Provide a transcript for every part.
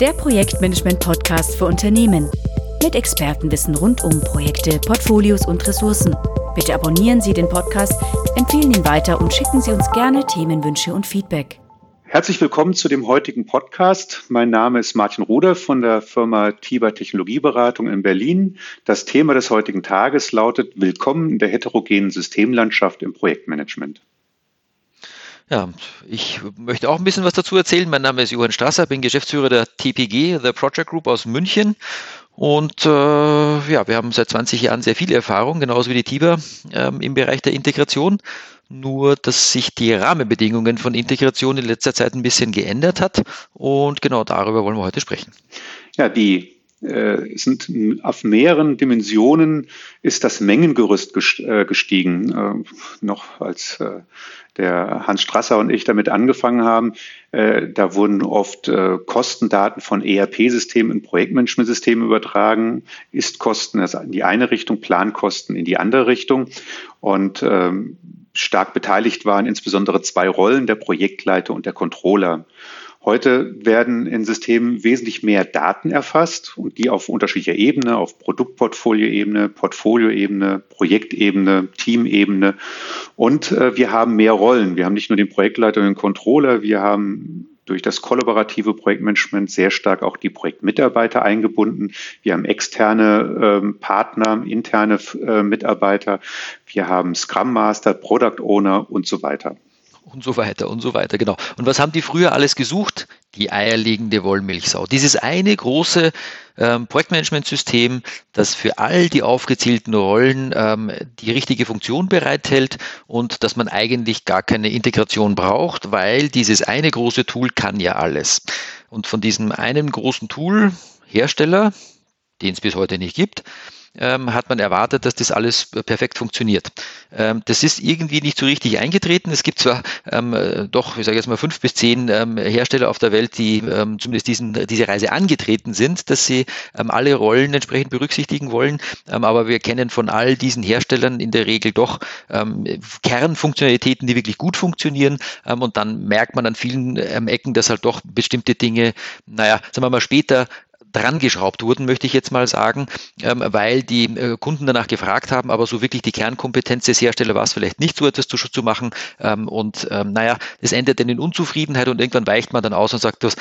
der Projektmanagement-Podcast für Unternehmen. Mit Expertenwissen rund um Projekte, Portfolios und Ressourcen. Bitte abonnieren Sie den Podcast, empfehlen ihn weiter und schicken Sie uns gerne Themenwünsche und Feedback. Herzlich willkommen zu dem heutigen Podcast. Mein Name ist Martin Ruder von der Firma Tiber Technologieberatung in Berlin. Das Thema des heutigen Tages lautet Willkommen in der heterogenen Systemlandschaft im Projektmanagement. Ja, ich möchte auch ein bisschen was dazu erzählen. Mein Name ist Johann Strasser, bin Geschäftsführer der TPG, The Project Group aus München. Und äh, ja, wir haben seit 20 Jahren sehr viel Erfahrung, genauso wie die TIBA, ähm, im Bereich der Integration. Nur, dass sich die Rahmenbedingungen von Integration in letzter Zeit ein bisschen geändert hat. Und genau darüber wollen wir heute sprechen. Ja, die sind auf mehreren Dimensionen ist das Mengengerüst äh, gestiegen. Äh, noch als äh, der Hans Strasser und ich damit angefangen haben, äh, da wurden oft äh, Kostendaten von ERP-Systemen in Projektmanagementsysteme übertragen, Ist-Kosten in die eine Richtung, Plankosten in die andere Richtung. Und ähm, stark beteiligt waren insbesondere zwei Rollen, der Projektleiter und der Controller. Heute werden in Systemen wesentlich mehr Daten erfasst und die auf unterschiedlicher Ebene, auf Produktportfolioebene, Portfolioebene, Projektebene, Teamebene. Und äh, wir haben mehr Rollen. Wir haben nicht nur den Projektleiter und den Controller, wir haben durch das kollaborative Projektmanagement sehr stark auch die Projektmitarbeiter eingebunden. Wir haben externe ähm, Partner, interne äh, Mitarbeiter. Wir haben Scrum Master, Product Owner und so weiter und so weiter und so weiter, genau. Und was haben die früher alles gesucht? Die eierlegende Wollmilchsau. Dieses eine große ähm, Projektmanagementsystem, das für all die aufgezählten Rollen ähm, die richtige Funktion bereithält und dass man eigentlich gar keine Integration braucht, weil dieses eine große Tool kann ja alles. Und von diesem einen großen Tool, Hersteller, den es bis heute nicht gibt, ähm, hat man erwartet, dass das alles perfekt funktioniert. Ähm, das ist irgendwie nicht so richtig eingetreten. Es gibt zwar ähm, äh, doch, ich sage jetzt mal, fünf bis zehn ähm, Hersteller auf der Welt, die ähm, zumindest diesen, diese Reise angetreten sind, dass sie ähm, alle Rollen entsprechend berücksichtigen wollen. aber wir kennen von all diesen Herstellern in der Regel doch Kernfunktionalitäten, die wirklich gut funktionieren. und dann merkt man an vielen Ecken, dass halt doch bestimmte Dinge, naja, sagen wir mal, später dran geschraubt wurden, möchte ich jetzt mal sagen, ähm, weil die äh, Kunden danach gefragt haben, aber so wirklich die Kernkompetenz des Herstellers war es vielleicht nicht so etwas zu, zu machen. Ähm, und ähm, naja, das endet dann in Unzufriedenheit und irgendwann weicht man dann aus und sagt, dass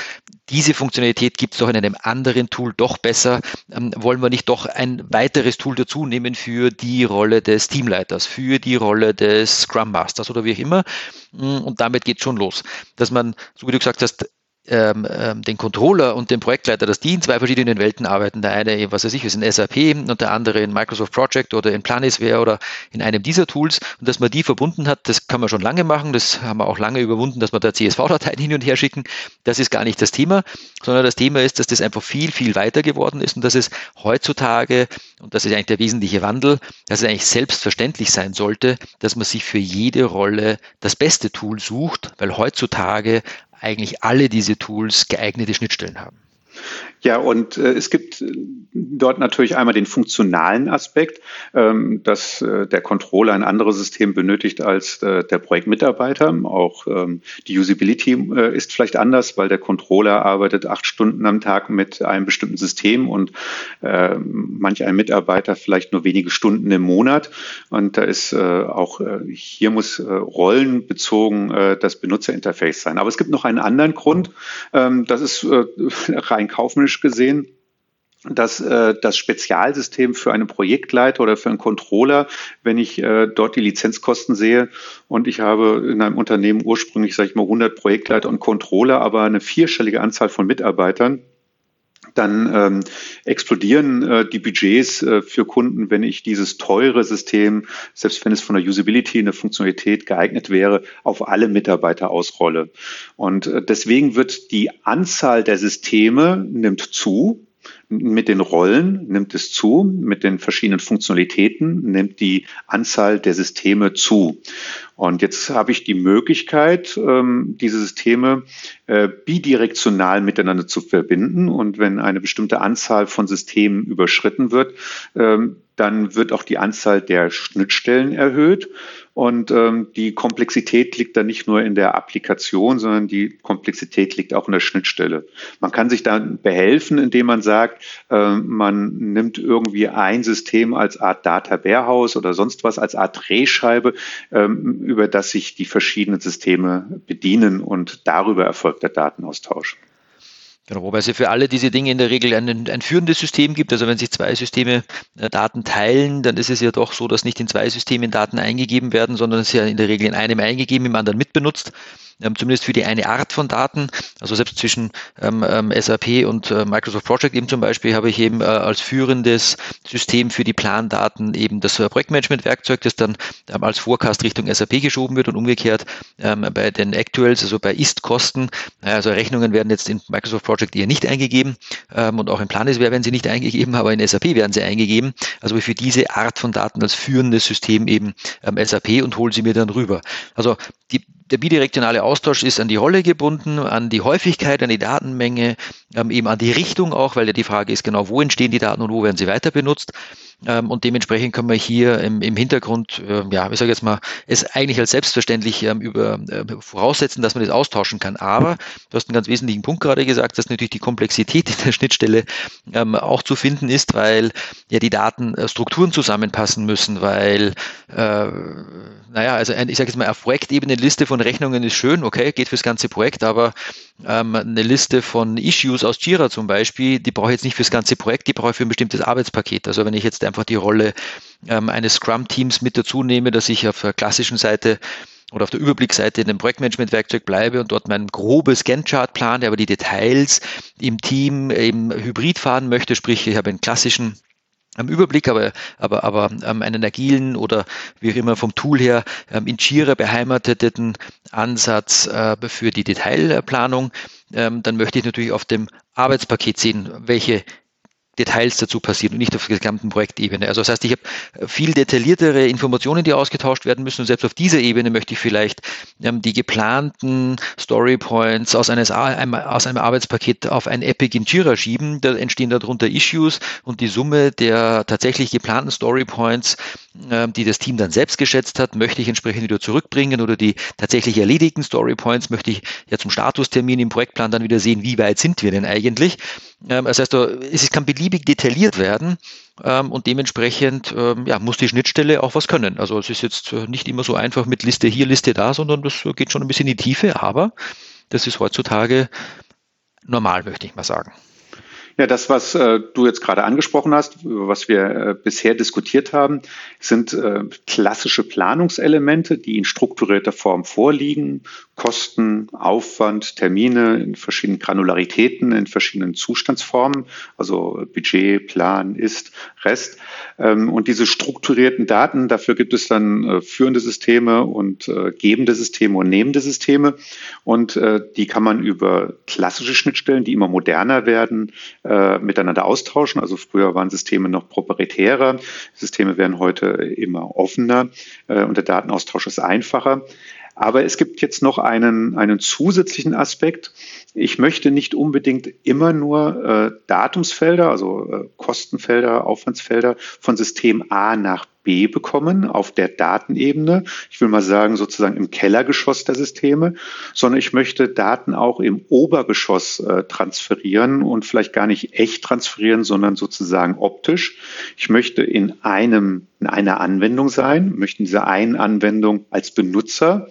diese Funktionalität gibt es doch in einem anderen Tool doch besser. Wollen wir nicht doch ein weiteres Tool dazu nehmen für die Rolle des Teamleiters, für die Rolle des Scrum Masters oder wie auch immer? Und damit geht schon los, dass man, so wie du gesagt hast, ähm, ähm, den Controller und den Projektleiter, dass die in zwei verschiedenen Welten arbeiten. Der eine, was weiß ich, ist in SAP und der andere in Microsoft Project oder in Planisware oder in einem dieser Tools und dass man die verbunden hat, das kann man schon lange machen. Das haben wir auch lange überwunden, dass wir da CSV-Dateien hin und her schicken. Das ist gar nicht das Thema, sondern das Thema ist, dass das einfach viel, viel weiter geworden ist und dass es heutzutage, und das ist eigentlich der wesentliche Wandel, dass es eigentlich selbstverständlich sein sollte, dass man sich für jede Rolle das beste Tool sucht, weil heutzutage eigentlich alle diese Tools geeignete Schnittstellen haben. Ja, und äh, es gibt äh, dort natürlich einmal den funktionalen Aspekt, ähm, dass äh, der Controller ein anderes System benötigt als äh, der Projektmitarbeiter. Auch ähm, die Usability äh, ist vielleicht anders, weil der Controller arbeitet acht Stunden am Tag mit einem bestimmten System und äh, manch ein Mitarbeiter vielleicht nur wenige Stunden im Monat. Und da ist äh, auch hier muss rollenbezogen das Benutzerinterface sein. Aber es gibt noch einen anderen Grund. Ähm, das ist rein kaufmännisch technisch gesehen dass äh, das Spezialsystem für einen Projektleiter oder für einen Controller, wenn ich äh, dort die Lizenzkosten sehe und ich habe in einem Unternehmen ursprünglich, sage ich mal, 100 Projektleiter und Controller, aber eine vierstellige Anzahl von Mitarbeitern, dann ähm, explodieren äh, die Budgets äh, für Kunden, wenn ich dieses teure System, selbst wenn es von der Usability eine Funktionalität geeignet wäre, auf alle Mitarbeiter ausrolle. Und äh, deswegen wird die Anzahl der Systeme nimmt zu. Mit den Rollen nimmt es zu, mit den verschiedenen Funktionalitäten nimmt die Anzahl der Systeme zu. Und jetzt habe ich die Möglichkeit, ähm, diese Systeme äh, bidirektional miteinander zu verbinden. Und wenn eine bestimmte Anzahl von Systemen überschritten wird, ähm, dann wird auch die Anzahl der Schnittstellen erhöht. Und ähm, die Komplexität liegt dann nicht nur in der Applikation, sondern die Komplexität liegt auch in der Schnittstelle. Man kann sich dann behelfen, indem man sagt, äh, man nimmt irgendwie ein System als Art Data Warehouse oder sonst was, als Art Drehscheibe, ähm, über das sich die verschiedenen Systeme bedienen und darüber erfolgt der Datenaustausch. Genau, wobei es ja für alle diese Dinge in der Regel ein, ein führendes System gibt. Also wenn sich zwei Systeme äh, Daten teilen, dann ist es ja doch so, dass nicht in zwei Systemen Daten eingegeben werden, sondern es ist ja in der Regel in einem eingegeben, im anderen mitbenutzt ähm, zumindest für die eine Art von Daten. Also selbst zwischen ähm, ähm SAP und äh, Microsoft Project eben zum Beispiel habe ich eben äh, als führendes System für die Plandaten eben das äh, Projektmanagement-Werkzeug, das dann ähm, als Forecast Richtung SAP geschoben wird und umgekehrt ähm, bei den Actuals, also bei Ist-Kosten, also Rechnungen werden jetzt in Microsoft Project eher nicht eingegeben ähm, und auch in Planisware werden sie nicht eingegeben, aber in SAP werden sie eingegeben. Also für diese Art von Daten als führendes System eben ähm, SAP und hole sie mir dann rüber. Also die der bidirektionale Austausch ist an die Rolle gebunden, an die Häufigkeit, an die Datenmenge, ähm, eben an die Richtung auch, weil ja die Frage ist genau, wo entstehen die Daten und wo werden sie weiter benutzt. Ähm, und dementsprechend können wir hier im, im Hintergrund, äh, ja, ich sage jetzt mal, es eigentlich als selbstverständlich ähm, über, äh, voraussetzen, dass man das austauschen kann. Aber du hast einen ganz wesentlichen Punkt gerade gesagt, dass natürlich die Komplexität in der Schnittstelle ähm, auch zu finden ist, weil ja die Datenstrukturen zusammenpassen müssen, weil, äh, naja, also ein, ich sage jetzt mal, auf Projektebene Liste von Rechnungen ist schön, okay, geht fürs ganze Projekt, aber ähm, eine Liste von Issues aus Jira zum Beispiel, die brauche ich jetzt nicht fürs ganze Projekt, die brauche ich für ein bestimmtes Arbeitspaket. Also wenn ich jetzt einfach die Rolle ähm, eines Scrum-Teams mit dazu nehme, dass ich auf der klassischen Seite oder auf der Überblicksseite in dem Projektmanagement-Werkzeug bleibe und dort mein grobes Gantt-Chart plane, aber die Details im Team eben hybrid fahren möchte, sprich ich habe einen klassischen am Überblick, aber, aber, aber ähm, einen agilen oder wie auch immer vom Tool her ähm, in Jira beheimateten Ansatz äh, für die Detailplanung, ähm, dann möchte ich natürlich auf dem Arbeitspaket sehen, welche Details dazu passieren und nicht auf der gesamten Projektebene. Also das heißt, ich habe viel detailliertere Informationen, die ausgetauscht werden müssen und selbst auf dieser Ebene möchte ich vielleicht ähm, die geplanten Storypoints aus, aus einem Arbeitspaket auf ein Epic in Jira schieben. Da entstehen darunter Issues und die Summe der tatsächlich geplanten Storypoints, die das Team dann selbst geschätzt hat, möchte ich entsprechend wieder zurückbringen oder die tatsächlich erledigten Storypoints möchte ich ja zum Statustermin im Projektplan dann wieder sehen, wie weit sind wir denn eigentlich. Ähm, das heißt, es kann beliebig detailliert werden ähm, und dementsprechend ähm, ja, muss die Schnittstelle auch was können. Also es ist jetzt äh, nicht immer so einfach mit Liste hier, Liste da, sondern das geht schon ein bisschen in die Tiefe, aber das ist heutzutage normal, möchte ich mal sagen. Ja, das, was äh, du jetzt gerade angesprochen hast, was wir äh, bisher diskutiert haben, sind äh, klassische Planungselemente, die in strukturierter Form vorliegen. Kosten, Aufwand, Termine in verschiedenen Granularitäten, in verschiedenen Zustandsformen, also Budget, Plan, Ist, Rest. Ähm, und diese strukturierten Daten, dafür gibt es dann äh, führende Systeme und äh, gebende Systeme und nehmende Systeme. Und äh, die kann man über klassische Schnittstellen, die immer moderner werden, äh, miteinander austauschen. Also früher waren Systeme noch proprietärer, Systeme werden heute immer offener äh, und der Datenaustausch ist einfacher. Aber es gibt jetzt noch einen, einen zusätzlichen Aspekt. Ich möchte nicht unbedingt immer nur äh, Datumsfelder, also äh, Kostenfelder, Aufwandsfelder von System A nach B bekommen auf der Datenebene. Ich will mal sagen, sozusagen im Kellergeschoss der Systeme, sondern ich möchte Daten auch im Obergeschoss äh, transferieren und vielleicht gar nicht echt transferieren, sondern sozusagen optisch. Ich möchte in einem, in einer Anwendung sein, möchte in dieser einen Anwendung als Benutzer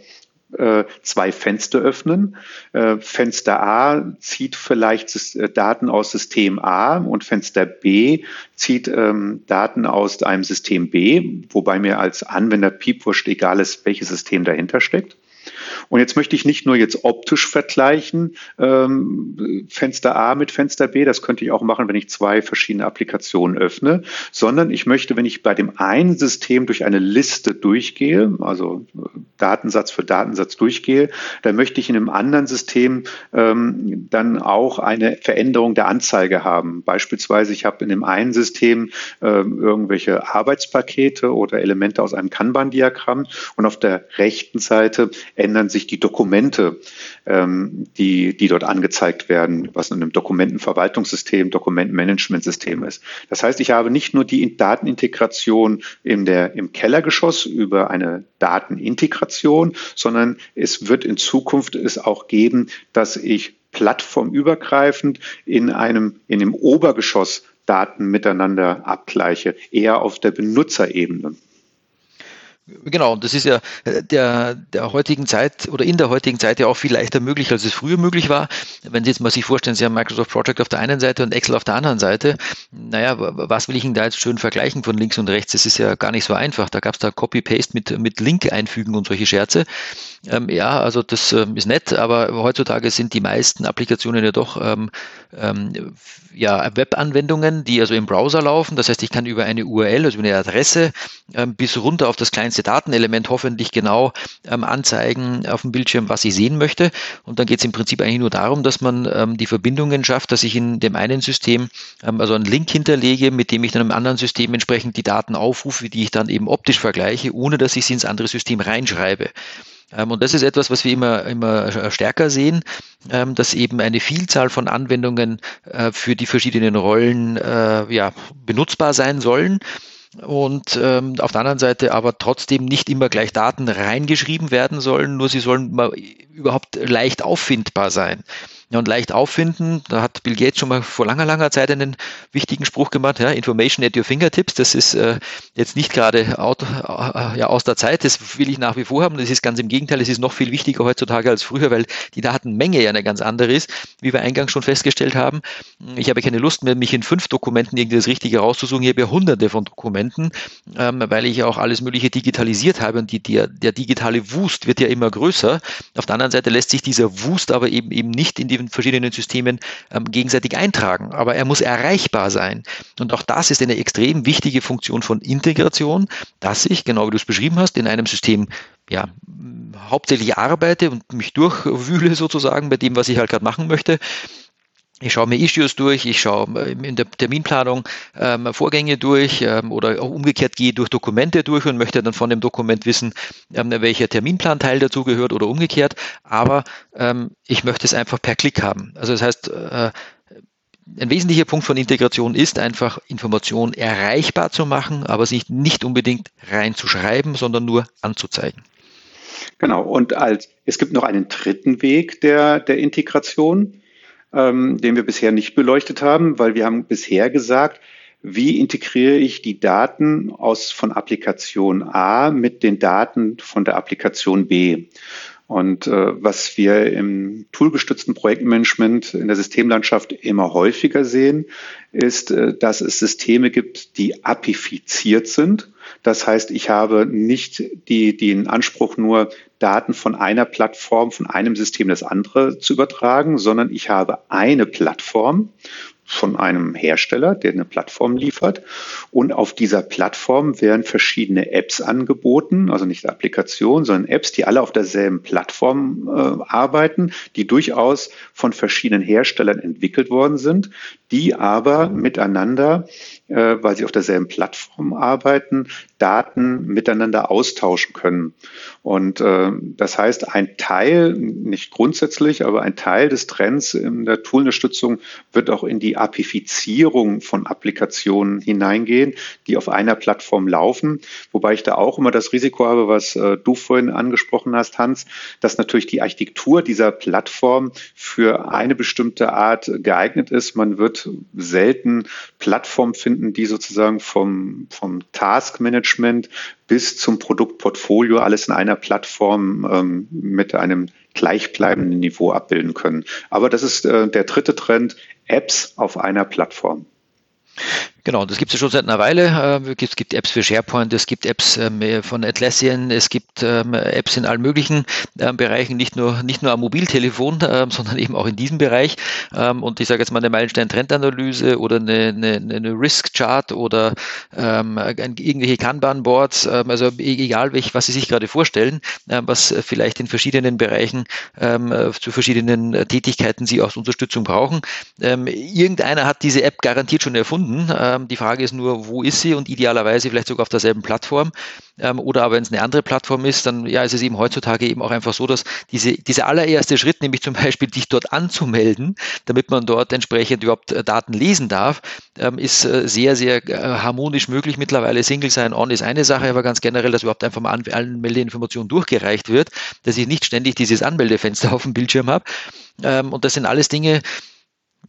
zwei Fenster öffnen. Äh, Fenster A zieht vielleicht äh, Daten aus System A und Fenster B zieht ähm, Daten aus einem System B, wobei mir als Anwender piepwurscht egal ist, welches System dahinter steckt. Und jetzt möchte ich nicht nur jetzt optisch vergleichen, ähm, Fenster A mit Fenster B, das könnte ich auch machen, wenn ich zwei verschiedene Applikationen öffne, sondern ich möchte, wenn ich bei dem einen System durch eine Liste durchgehe, also Datensatz für Datensatz durchgehe, dann möchte ich in einem anderen System ähm, dann auch eine Veränderung der Anzeige haben. Beispielsweise, ich habe in dem einen System ähm, irgendwelche Arbeitspakete oder Elemente aus einem Kanban-Diagramm und auf der rechten Seite ändern sich die Dokumente, ähm, die, die dort angezeigt werden, was in einem Dokumentenverwaltungssystem, Dokumentenmanagementsystem ist. Das heißt, ich habe nicht nur die Datenintegration in der, im Kellergeschoss über eine Datenintegration, sondern es wird in Zukunft es auch geben, dass ich plattformübergreifend in einem, in dem Obergeschoss Daten miteinander abgleiche, eher auf der Benutzerebene. Genau, und das ist ja äh, der, der heutigen Zeit oder in der heutigen Zeit ja auch viel leichter möglich, als es früher möglich war. Wenn Sie jetzt mal sich vorstellen, Sie haben Microsoft Project auf der einen Seite und Excel auf der anderen Seite. Naja, was will ich Ihnen da jetzt schön vergleichen von links und rechts? Das ist ja gar nicht so einfach. Da gab es da Copy-Paste mit, mit Link einfügen und solche Scherze. Ähm, ja, also das ähm, ist nett, aber heutzutage sind die meisten Applikationen ja doch ähm, ähm, ja, Webanwendungen, die also im Browser laufen. Das heißt, ich kann über eine URL, also eine Adresse, ähm, bis runter auf das kleinste Datenelement hoffentlich genau ähm, anzeigen auf dem Bildschirm, was ich sehen möchte. Und dann geht es im Prinzip eigentlich nur darum, dass man ähm, die Verbindungen schafft, dass ich in dem einen System ähm, also einen Link hinterlege, mit dem ich dann im anderen System entsprechend die Daten aufrufe, die ich dann eben optisch vergleiche, ohne dass ich sie ins andere System reinschreibe. Ähm, und das ist etwas, was wir immer, immer stärker sehen, ähm, dass eben eine Vielzahl von Anwendungen äh, für die verschiedenen Rollen äh, ja, benutzbar sein sollen und ähm, auf der anderen Seite aber trotzdem nicht immer gleich Daten reingeschrieben werden sollen, nur sie sollen mal überhaupt leicht auffindbar sein. Und leicht auffinden, da hat Bill Gates schon mal vor langer, langer Zeit einen wichtigen Spruch gemacht, ja, Information at your fingertips, das ist äh, jetzt nicht gerade out, äh, ja, aus der Zeit, das will ich nach wie vor haben, das ist ganz im Gegenteil, es ist noch viel wichtiger heutzutage als früher, weil die Datenmenge ja eine ganz andere ist, wie wir eingangs schon festgestellt haben. Ich habe keine Lust mehr, mich in fünf Dokumenten irgendwie das Richtige rauszusuchen, ich habe ja hunderte von Dokumenten, ähm, weil ich auch alles Mögliche digitalisiert habe und die, der, der digitale Wust wird ja immer größer. Auf der anderen Seite lässt sich dieser Wust aber eben, eben nicht in die den verschiedenen Systemen ähm, gegenseitig eintragen. Aber er muss erreichbar sein. Und auch das ist eine extrem wichtige Funktion von Integration, dass ich, genau wie du es beschrieben hast, in einem System ja, hauptsächlich arbeite und mich durchwühle sozusagen bei dem, was ich halt gerade machen möchte ich schaue mir Issues durch, ich schaue ähm, in der Terminplanung ähm, Vorgänge durch ähm, oder auch umgekehrt gehe durch Dokumente durch und möchte dann von dem Dokument wissen, ähm, welcher Terminplanteil dazugehört oder umgekehrt. Aber ähm, ich möchte es einfach per Klick haben. Also das heißt, äh, ein wesentlicher Punkt von Integration ist einfach Information erreichbar zu machen, aber sich nicht unbedingt reinzuschreiben, sondern nur anzuzeigen. Genau. Und als, es gibt noch einen dritten Weg der, der Integration ähm, den wir bisher nicht beleuchtet haben, weil wir haben bisher gesagt, wie integriere ich die Daten aus von Applikation A mit den Daten von der Applikation B? Und äh, was wir im toolgestützten Projektmanagement in der Systemlandschaft immer häufiger sehen, ist, äh, dass es Systeme gibt, die apifiziert sind. Das heißt, ich habe nicht die, den Anspruch, nur Daten von einer Plattform, von einem System das andere zu übertragen, sondern ich habe eine Plattform von einem Hersteller, der eine Plattform liefert. Und auf dieser Plattform werden verschiedene Apps angeboten, also nicht Applikationen, sondern Apps, die alle auf derselben Plattform äh, arbeiten, die durchaus von verschiedenen Herstellern entwickelt worden sind, die aber miteinander äh, weil sie auf derselben Plattform arbeiten, Daten miteinander austauschen können. Und äh, das heißt, ein Teil, nicht grundsätzlich, aber ein Teil des Trends in der Toolunterstützung wird auch in die Apifizierung von Applikationen hineingehen, die auf einer Plattform laufen. Wobei ich da auch immer das Risiko habe, was äh, du vorhin angesprochen hast, Hans, dass natürlich die Architektur dieser Plattform für eine bestimmte Art geeignet ist. Man wird selten Plattformen finden, die sozusagen vom, vom Taskmanagement bis zum Produktportfolio alles in einer Plattform ähm, mit einem gleichbleibenden Niveau abbilden können. Aber das ist äh, der dritte Trend, Apps auf einer Plattform. Genau, das gibt es ja schon seit einer Weile. Äh, es gibt Apps für SharePoint, es gibt Apps ähm, von Atlassian, es gibt ähm, Apps in allen möglichen ähm, Bereichen, nicht nur, nicht nur am Mobiltelefon, sondern eben auch in diesem Bereich. Und ich sage jetzt mal eine Meilenstein-Trendanalyse oder eine, eine, eine Risk-Chart oder irgendwelche Kanban-Boards, also e-, egal welch, was Sie sich gerade vorstellen, was vielleicht in verschiedenen Bereichen zu verschiedenen Tätigkeiten Sie auch Unterstützung brauchen. Irgendeiner hat diese App garantiert schon erfunden Ähm, die Frage ist nur, wo ist sie und idealerweise vielleicht sogar auf derselben Plattform. Ähm, oder aber wenn es eine andere Plattform ist, dann ja, ist es eben heutzutage eben auch einfach so, dass diese, dieser allererste Schritt, nämlich zum Beispiel dich dort anzumelden, damit man dort entsprechend überhaupt äh, Daten lesen darf, ähm, ist äh, sehr, sehr äh, harmonisch möglich. Mittlerweile Single Sign-On ist eine Sache, aber ganz generell, dass überhaupt einfach mal Anmeldeinformationen durchgereicht wird, dass ich nicht ständig dieses Anmeldefenster auf dem Bildschirm habe. Und das sind alles Dinge,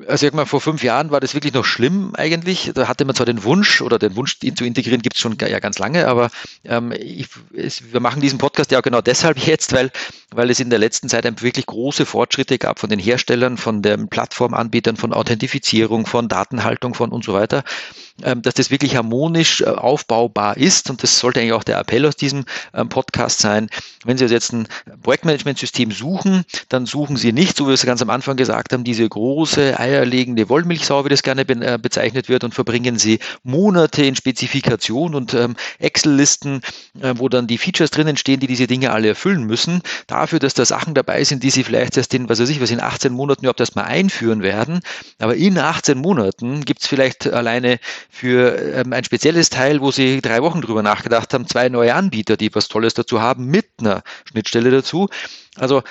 also ich mal, vor fünf Jahren war das wirklich noch schlimm eigentlich. Da hatte man zwar den Wunsch oder den Wunsch, ihn zu integrieren, gibt es schon ja ganz lange, aber ähm, ich, es, wir machen diesen Podcast ja auch genau deshalb jetzt, weil, weil es in der letzten Zeit wirklich große Fortschritte gab von den Herstellern, von den Plattformanbietern, von Authentifizierung, von Datenhaltung, von und so weiter. Ähm, dass das wirklich harmonisch äh, aufbaubar ist. Und das sollte eigentlich auch der Appell aus diesem ähm, Podcast sein. Wenn Sie also jetzt ein Projektmanagementsystem suchen, dann suchen Sie nicht, so wie wir es ganz am Anfang gesagt haben, diese große eierlegende Wollmilchsau, wie das gerne äh, bezeichnet wird, und verbringen Sie Monate in Spezifikation und ähm, Excel-Listen, äh, wo dann die Features drinnen stehen, die diese Dinge alle erfüllen müssen, dafür, dass da Sachen dabei sind, die Sie vielleicht erst in, was weiß ich, was in 18 Monaten überhaupt erst mal einführen werden. Aber in 18 Monaten gibt es vielleicht alleine für ähm, ein spezielles Teil, wo sie drei Wochen drüber nachgedacht haben, zwei neue Anbieter, die was Tolles dazu haben, mit einer Schnittstelle dazu. Also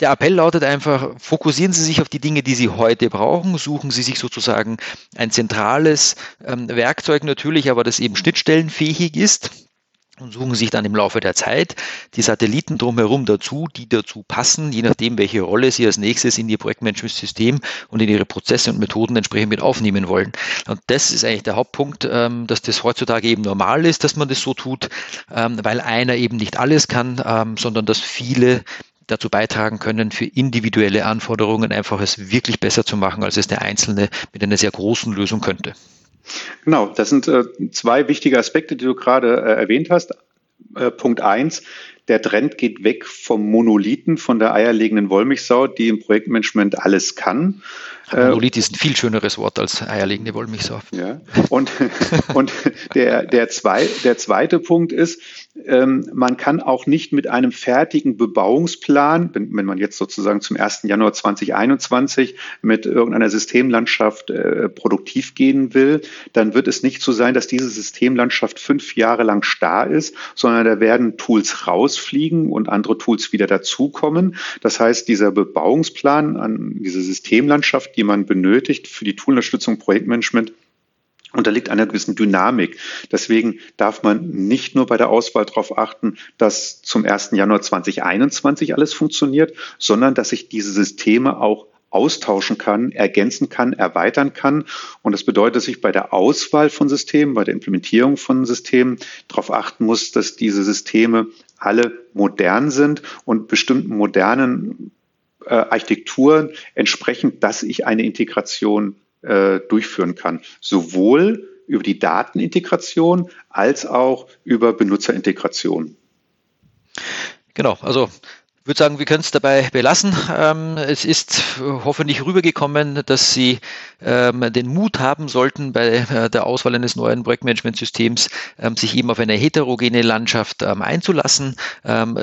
der Appell lautet einfach, fokussieren Sie sich auf die Dinge, die Sie heute brauchen, suchen Sie sich sozusagen ein zentrales ähm, Werkzeug natürlich, aber das eben schnittstellenfähig ist und suchen sich dann im Laufe der Zeit die Satelliten drumherum dazu, die dazu passen, je nachdem, welche Rolle sie als nächstes in ihr Projektmanagementsystem und in ihre Prozesse und Methoden entsprechend mit aufnehmen wollen. Und das ist eigentlich der Hauptpunkt, ähm, dass das heutzutage eben normal ist, dass man das so tut, ähm, weil einer eben nicht alles kann, ähm, sondern dass viele dazu beitragen können, für individuelle Anforderungen einfach es wirklich besser zu machen, als es der Einzelne mit einer sehr großen Lösung könnte. Genau, das sind äh, zwei wichtige Aspekte, die du gerade äh, erwähnt hast. Äh, Punkt eins, der Trend geht weg vom Monolithen, von der eierlegenden Wollmilchsau, die im Projektmanagement alles kann. Monolith ist ein viel schöneres Wort als eierlegende Wollmilchsau. Ja. Und, und der, der, zwei, der zweite Punkt ist, ähm, man kann auch nicht mit einem fertigen Bebauungsplan, wenn, wenn man jetzt sozusagen zum 1. Januar 2021 mit irgendeiner Systemlandschaft äh, produktiv gehen will, dann wird es nicht so sein, dass diese Systemlandschaft fünf Jahre lang starr ist, sondern da werden Tools rausfliegen und andere Tools wieder dazukommen. Das heißt, dieser Bebauungsplan an diese Systemlandschaft, die man benötigt für die Toolunterstützung Projektmanagement, unterliegt einer gewissen Dynamik. Deswegen darf man nicht nur bei der Auswahl darauf achten, dass zum 1. Januar 2021 alles funktioniert, sondern dass sich diese Systeme auch austauschen kann, ergänzen kann, erweitern kann. Und das bedeutet, dass ich bei der Auswahl von Systemen, bei der Implementierung von Systemen darauf achten muss, dass diese Systeme alle modern sind und bestimmten modernen äh, Architekturen entsprechend, dass ich eine Integration äh, durchführen kann. Sowohl über die Datenintegration als auch über Benutzerintegration. Genau, also würde sagen, wir können es dabei belassen. Ähm, es ist hoffentlich rübergekommen, dass Sie ähm, den Mut haben sollten, bei äh, der Auswahl eines neuen Projektmanagementsystems ähm, sich eben auf eine heterogene Landschaft einzulassen.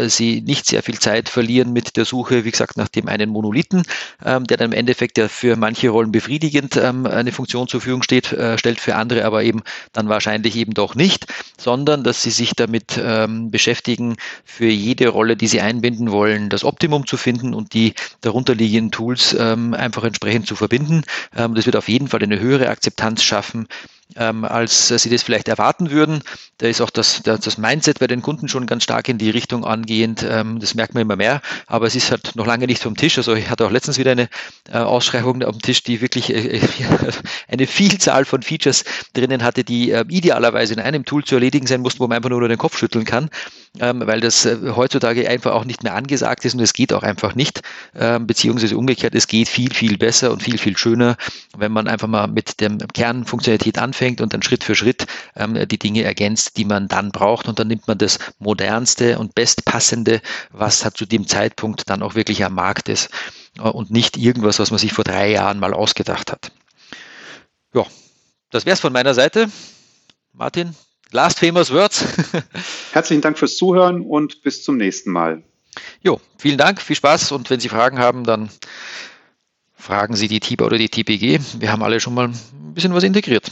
Sie nicht sehr viel Zeit verlieren mit der Suche, wie gesagt, nach dem einen Monolithen, der dann im Endeffekt ja für manche Rollen befriedigend eine Funktion zur Verfügung steht, äh, stellt, für andere aber eben dann wahrscheinlich eben doch nicht, sondern dass Sie sich damit beschäftigen, für jede Rolle, die Sie einbinden wollen, wollen, das Optimum zu finden und die darunterliegenden Tools ähm, einfach entsprechend zu verbinden. Ähm, das wird auf jeden Fall eine höhere Akzeptanz schaffen ähm, als Sie das vielleicht erwarten würden. Da ist auch das, das Mindset bei den Kunden schon ganz stark in die Richtung angehend. Ähm, das merkt man immer mehr, aber es ist halt noch lange nicht vom Tisch. Also ich hatte auch letztens wieder eine äh, Ausschreibung am Tisch, die wirklich äh, eine Vielzahl von Features drinnen hatte, die äh, idealerweise in einem Tool zu erledigen sein mussten, wo man einfach nur den Kopf schütteln kann, ähm, weil das äh, heutzutage einfach auch nicht mehr angesagt ist und es geht auch einfach nicht, ähm, beziehungsweise umgekehrt, es geht viel, viel besser und viel, viel schöner, wenn man einfach mal mit der Kernfunktionalität anfängt anfängt und dann Schritt für Schritt ähm, die Dinge ergänzt, die man dann braucht. Und dann nimmt man das modernste und bestpassende, was hat zu dem Zeitpunkt dann auch wirklich am Markt ist äh, und nicht irgendwas, was man sich vor drei Jahren mal ausgedacht hat. Ja, das wäre es von meiner Seite. Martin, last famous words. Herzlichen Dank fürs Zuhören und bis zum nächsten Mal. Jo, vielen Dank, viel Spaß und wenn Sie Fragen haben, dann fragen Sie die TIBA oder die TPG. Wir haben alle schon mal ein bisschen was integriert.